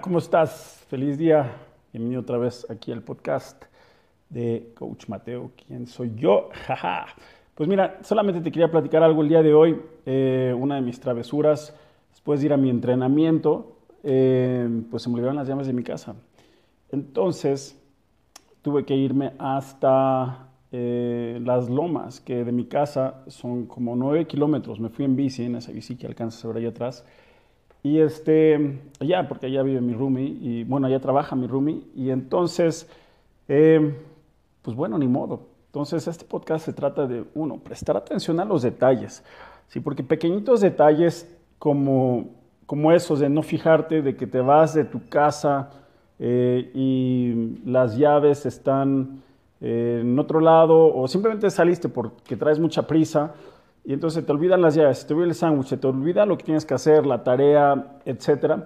¿Cómo estás? Feliz día. Bienvenido otra vez aquí al podcast de Coach Mateo. ¿Quién soy yo? Jaja. Pues mira, solamente te quería platicar algo el día de hoy. Eh, una de mis travesuras, después de ir a mi entrenamiento, eh, pues se me olvidaron las llaves de mi casa. Entonces, tuve que irme hasta eh, las lomas, que de mi casa son como 9 kilómetros. Me fui en bici, en esa bici que alcanzas a ver ahí atrás. Y este, allá, porque allá vive mi roomie, y bueno, allá trabaja mi roomie, y entonces, eh, pues bueno, ni modo. Entonces, este podcast se trata de, uno, prestar atención a los detalles, ¿sí? Porque pequeñitos detalles como, como esos de no fijarte de que te vas de tu casa eh, y las llaves están en otro lado, o simplemente saliste porque traes mucha prisa, y entonces te olvidan las llaves, te olvida el sándwich, te olvida lo que tienes que hacer, la tarea, etc.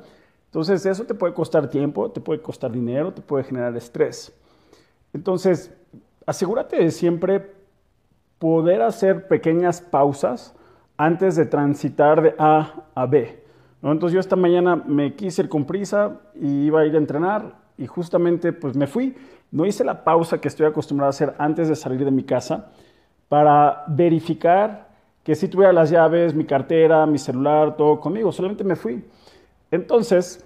Entonces eso te puede costar tiempo, te puede costar dinero, te puede generar estrés. Entonces, asegúrate de siempre poder hacer pequeñas pausas antes de transitar de A a B. Entonces yo esta mañana me quise ir con prisa y iba a ir a entrenar y justamente pues me fui. No hice la pausa que estoy acostumbrado a hacer antes de salir de mi casa para verificar que si tuviera las llaves, mi cartera, mi celular, todo conmigo, solamente me fui. Entonces,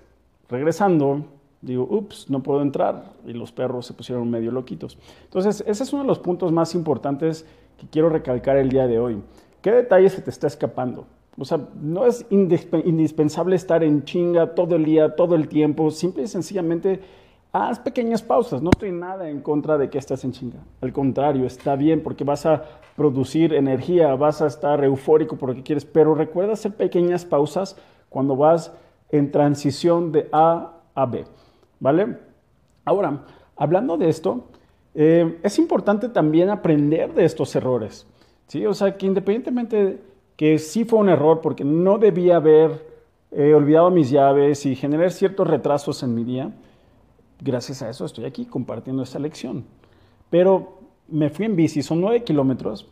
regresando, digo, ups, no puedo entrar y los perros se pusieron medio loquitos. Entonces, ese es uno de los puntos más importantes que quiero recalcar el día de hoy. ¿Qué detalle se te está escapando? O sea, no es indispensable estar en chinga todo el día, todo el tiempo, simple y sencillamente haz pequeñas pausas. No estoy nada en contra de que estés en chinga. Al contrario, está bien porque vas a producir energía, vas a estar eufórico por lo que quieres, pero recuerda hacer pequeñas pausas cuando vas en transición de A a B. ¿Vale? Ahora, hablando de esto, eh, es importante también aprender de estos errores. ¿sí? O sea, que independientemente que sí fue un error porque no debía haber eh, olvidado mis llaves y generar ciertos retrasos en mi día, gracias a eso estoy aquí compartiendo esta lección. Pero me fui en bici, son nueve kilómetros.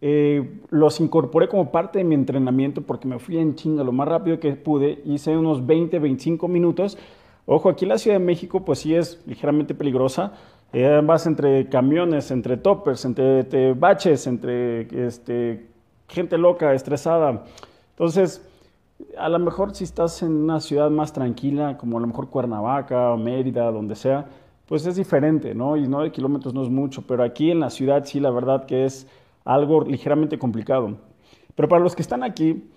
Eh, los incorporé como parte de mi entrenamiento porque me fui en chinga lo más rápido que pude. Hice unos 20, 25 minutos. Ojo, aquí en la Ciudad de México pues sí es ligeramente peligrosa. Eh, vas entre camiones, entre toppers, entre, baches, entre este, gente loca, estresada. Entonces, a lo mejor si estás en una ciudad más tranquila, como a lo mejor Cuernavaca o Mérida, donde sea, pues es diferente, ¿no? Y 9 kilómetros no es mucho, pero aquí en la ciudad sí, la verdad que es algo ligeramente complicado. Pero para los que están aquí,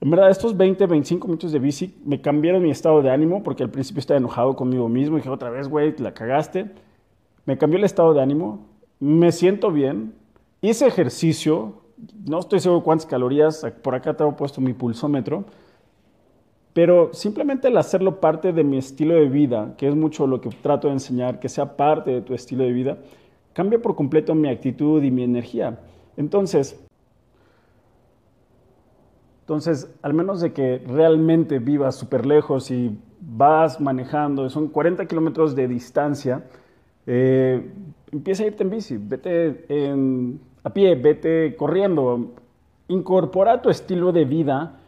en verdad, estos 20, 25 minutos de bici me cambiaron mi estado de ánimo, porque al principio estaba enojado conmigo mismo, y dije otra vez, güey, la cagaste. Me cambió el estado de ánimo, me siento bien, hice ejercicio, no estoy seguro cuántas calorías, por acá tengo puesto mi pulsómetro, pero simplemente el hacerlo parte de mi estilo de vida, que es mucho lo que trato de enseñar, que sea parte de tu estilo de vida, cambia por completo mi actitud y mi energía. Entonces, entonces, al menos de que realmente vivas súper lejos y vas manejando, son 40 kilómetros de distancia, eh, empieza a irte en bici, vete a pie, vete corriendo, incorpora tu estilo de vida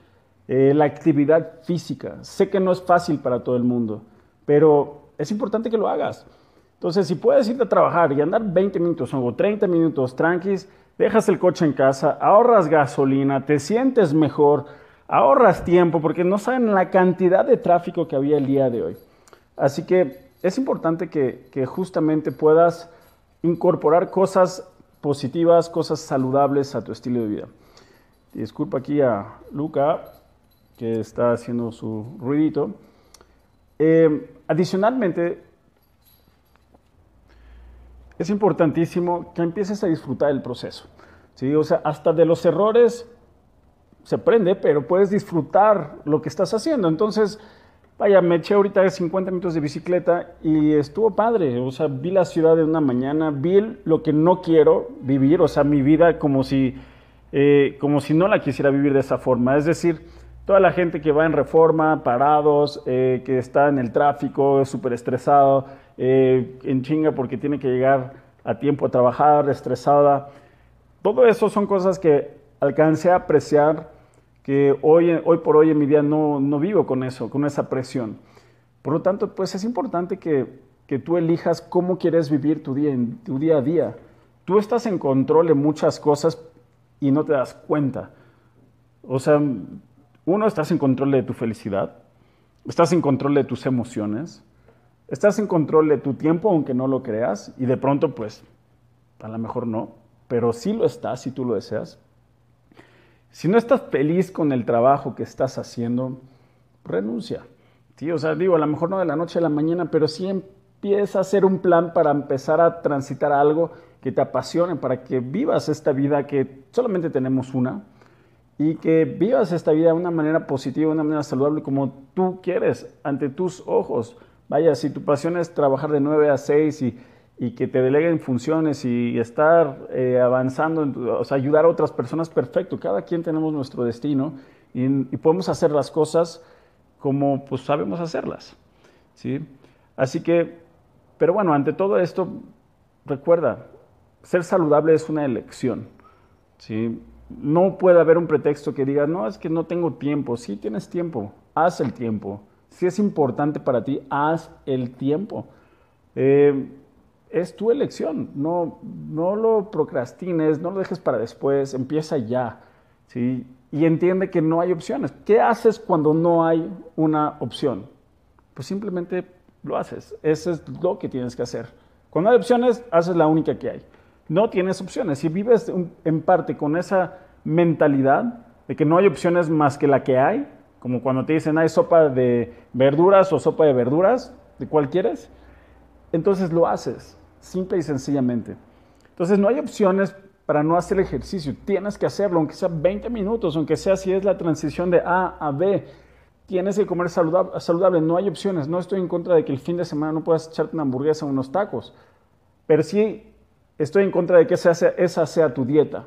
eh, la actividad física. Sé que no es fácil para todo el mundo, pero es importante que lo hagas. Entonces, si puedes irte a trabajar y andar 20 minutos o 30 minutos tranquis, dejas el coche en casa, ahorras gasolina, te sientes mejor, ahorras tiempo, porque no saben la cantidad de tráfico que había el día de hoy. Así que es importante que, que justamente puedas incorporar cosas positivas, cosas saludables a tu estilo de vida. Disculpa aquí a Luca, que está haciendo su ruidito. Eh, adicionalmente, es importantísimo que empieces a disfrutar el proceso. ¿sí? O sea, hasta de los errores se aprende, pero puedes disfrutar lo que estás haciendo. Entonces, vaya, me eché ahorita 50 minutos de bicicleta y estuvo padre. O sea, vi la ciudad de una mañana, vi lo que no quiero vivir, o sea, mi vida como si, eh, como si no la quisiera vivir de esa forma. Es decir, toda la gente que va en reforma, parados, eh, que está en el tráfico, súper estresado, eh, en chinga porque tiene que llegar a tiempo a trabajar, estresada. Todo eso son cosas que alcancé a apreciar, que hoy, hoy por hoy en mi día no, no vivo con eso, con esa presión. Por lo tanto, pues es importante que, que tú elijas cómo quieres vivir tu día, tu día a día. Tú estás en control de muchas cosas y no te das cuenta. O sea, uno, estás en control de tu felicidad, estás en control de tus emociones, estás en control de tu tiempo, aunque no lo creas, y de pronto, pues, a lo mejor no, pero sí lo estás si tú lo deseas. Si no estás feliz con el trabajo que estás haciendo, renuncia. ¿sí? O sea, digo, a lo mejor no de la noche a la mañana, pero sí empieza a hacer un plan para empezar a transitar algo que te apasione, para que vivas esta vida que solamente tenemos una y que vivas esta vida de una manera positiva, de una manera saludable, como tú quieres, ante tus ojos. Vaya, si tu pasión es trabajar de 9 a 6 y y que te deleguen funciones y estar eh, avanzando, o sea, ayudar a otras personas, perfecto. Cada quien tenemos nuestro destino y, podemos hacer las cosas como pues sabemos hacerlas. ¿sí? Así que, pero bueno, ante todo esto, recuerda, ser saludable es una elección. ¿sí? No puede haber un pretexto que diga, no, es que no tengo tiempo. Sí tienes tiempo, haz el tiempo. Si es importante para ti, haz el tiempo. Eh, es tu elección. No, no lo procrastines, no lo dejes para después, empieza ya. ¿sí? Y entiende que no hay opciones. ¿Qué haces cuando no hay una opción? Pues simplemente lo haces. Eso es lo que tienes que hacer. Cuando hay opciones, haces la única que hay. No tienes opciones. Si vives en parte con esa mentalidad de que no hay opciones más que la que hay, como cuando te dicen hay sopa de verduras o sopa de verduras, ¿de cuál quieres? Entonces lo haces simple y sencillamente. Entonces no hay opciones para no hacer ejercicio, tienes que hacerlo, aunque sea 20 minutos, aunque sea si es la transición de A a B, tienes que comer saludable, no hay opciones, no estoy en contra de que el fin de semana no puedas echarte una hamburguesa o unos tacos, pero sí estoy en contra de que esa sea, esa sea tu dieta.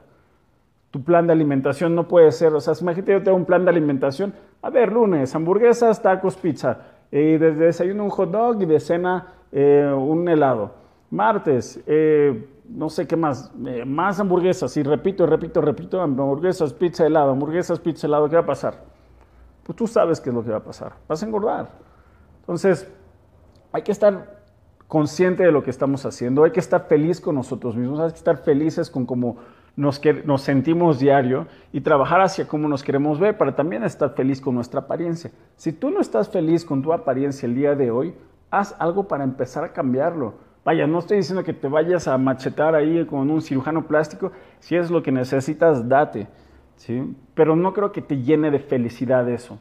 Tu plan de alimentación no puede ser, o sea, imagínate yo tengo un plan de alimentación, a ver, lunes, hamburguesas, tacos, pizza, y de desayuno un hot dog y de cena eh, un helado Martes, eh, no sé qué más, eh, más hamburguesas. Y repito, repito, repito, hamburguesas, pizza, helado, hamburguesas, pizza, helado. ¿Qué va a pasar? Pues tú sabes qué es lo que va a pasar. Vas a engordar. Entonces, hay que estar consciente de lo que estamos haciendo. Hay que estar feliz con nosotros mismos. Hay que estar felices con cómo nos, nos sentimos diario y trabajar hacia cómo nos queremos ver para también estar feliz con nuestra apariencia. Si tú no estás feliz con tu apariencia el día de hoy, haz algo para empezar a cambiarlo Vaya, no estoy diciendo que te vayas a machetar ahí con un cirujano plástico. Si es lo que necesitas, date. ¿sí? Pero no creo que te llene de felicidad eso.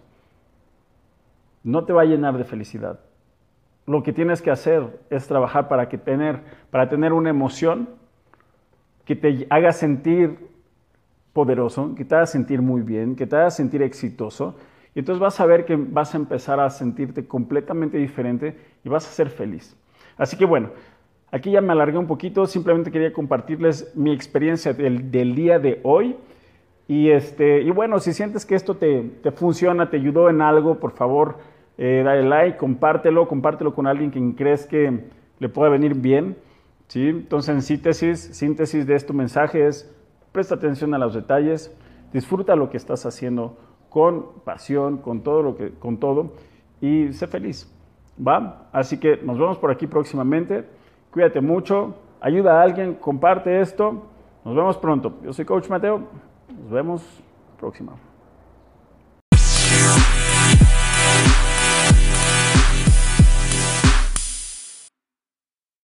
No te va a llenar de felicidad. Lo que tienes que hacer es trabajar para, que tener, para tener una emoción que te haga sentir poderoso, que te haga sentir muy bien, que te haga sentir exitoso. Y entonces vas a ver que vas a empezar a sentirte completamente diferente y vas a ser feliz. Así que bueno, Aquí ya me alargué un poquito, simplemente quería compartirles mi experiencia del, día de hoy. Y, este, y bueno, si sientes que esto te, funciona, te ayudó en algo, por favor, eh, dale like, compártelo, compártelo con alguien que crees que le pueda venir bien. ¿sí? Entonces, en síntesis, síntesis de este mensaje es, presta atención a los detalles, disfruta lo que estás haciendo con pasión, con todo, lo que, con todo y sé feliz. ¿Va? Así que nos vemos por aquí próximamente. Cuídate mucho, ayuda a alguien, comparte esto. Nos vemos pronto. Yo soy Coach Mateo. Nos vemos próxima.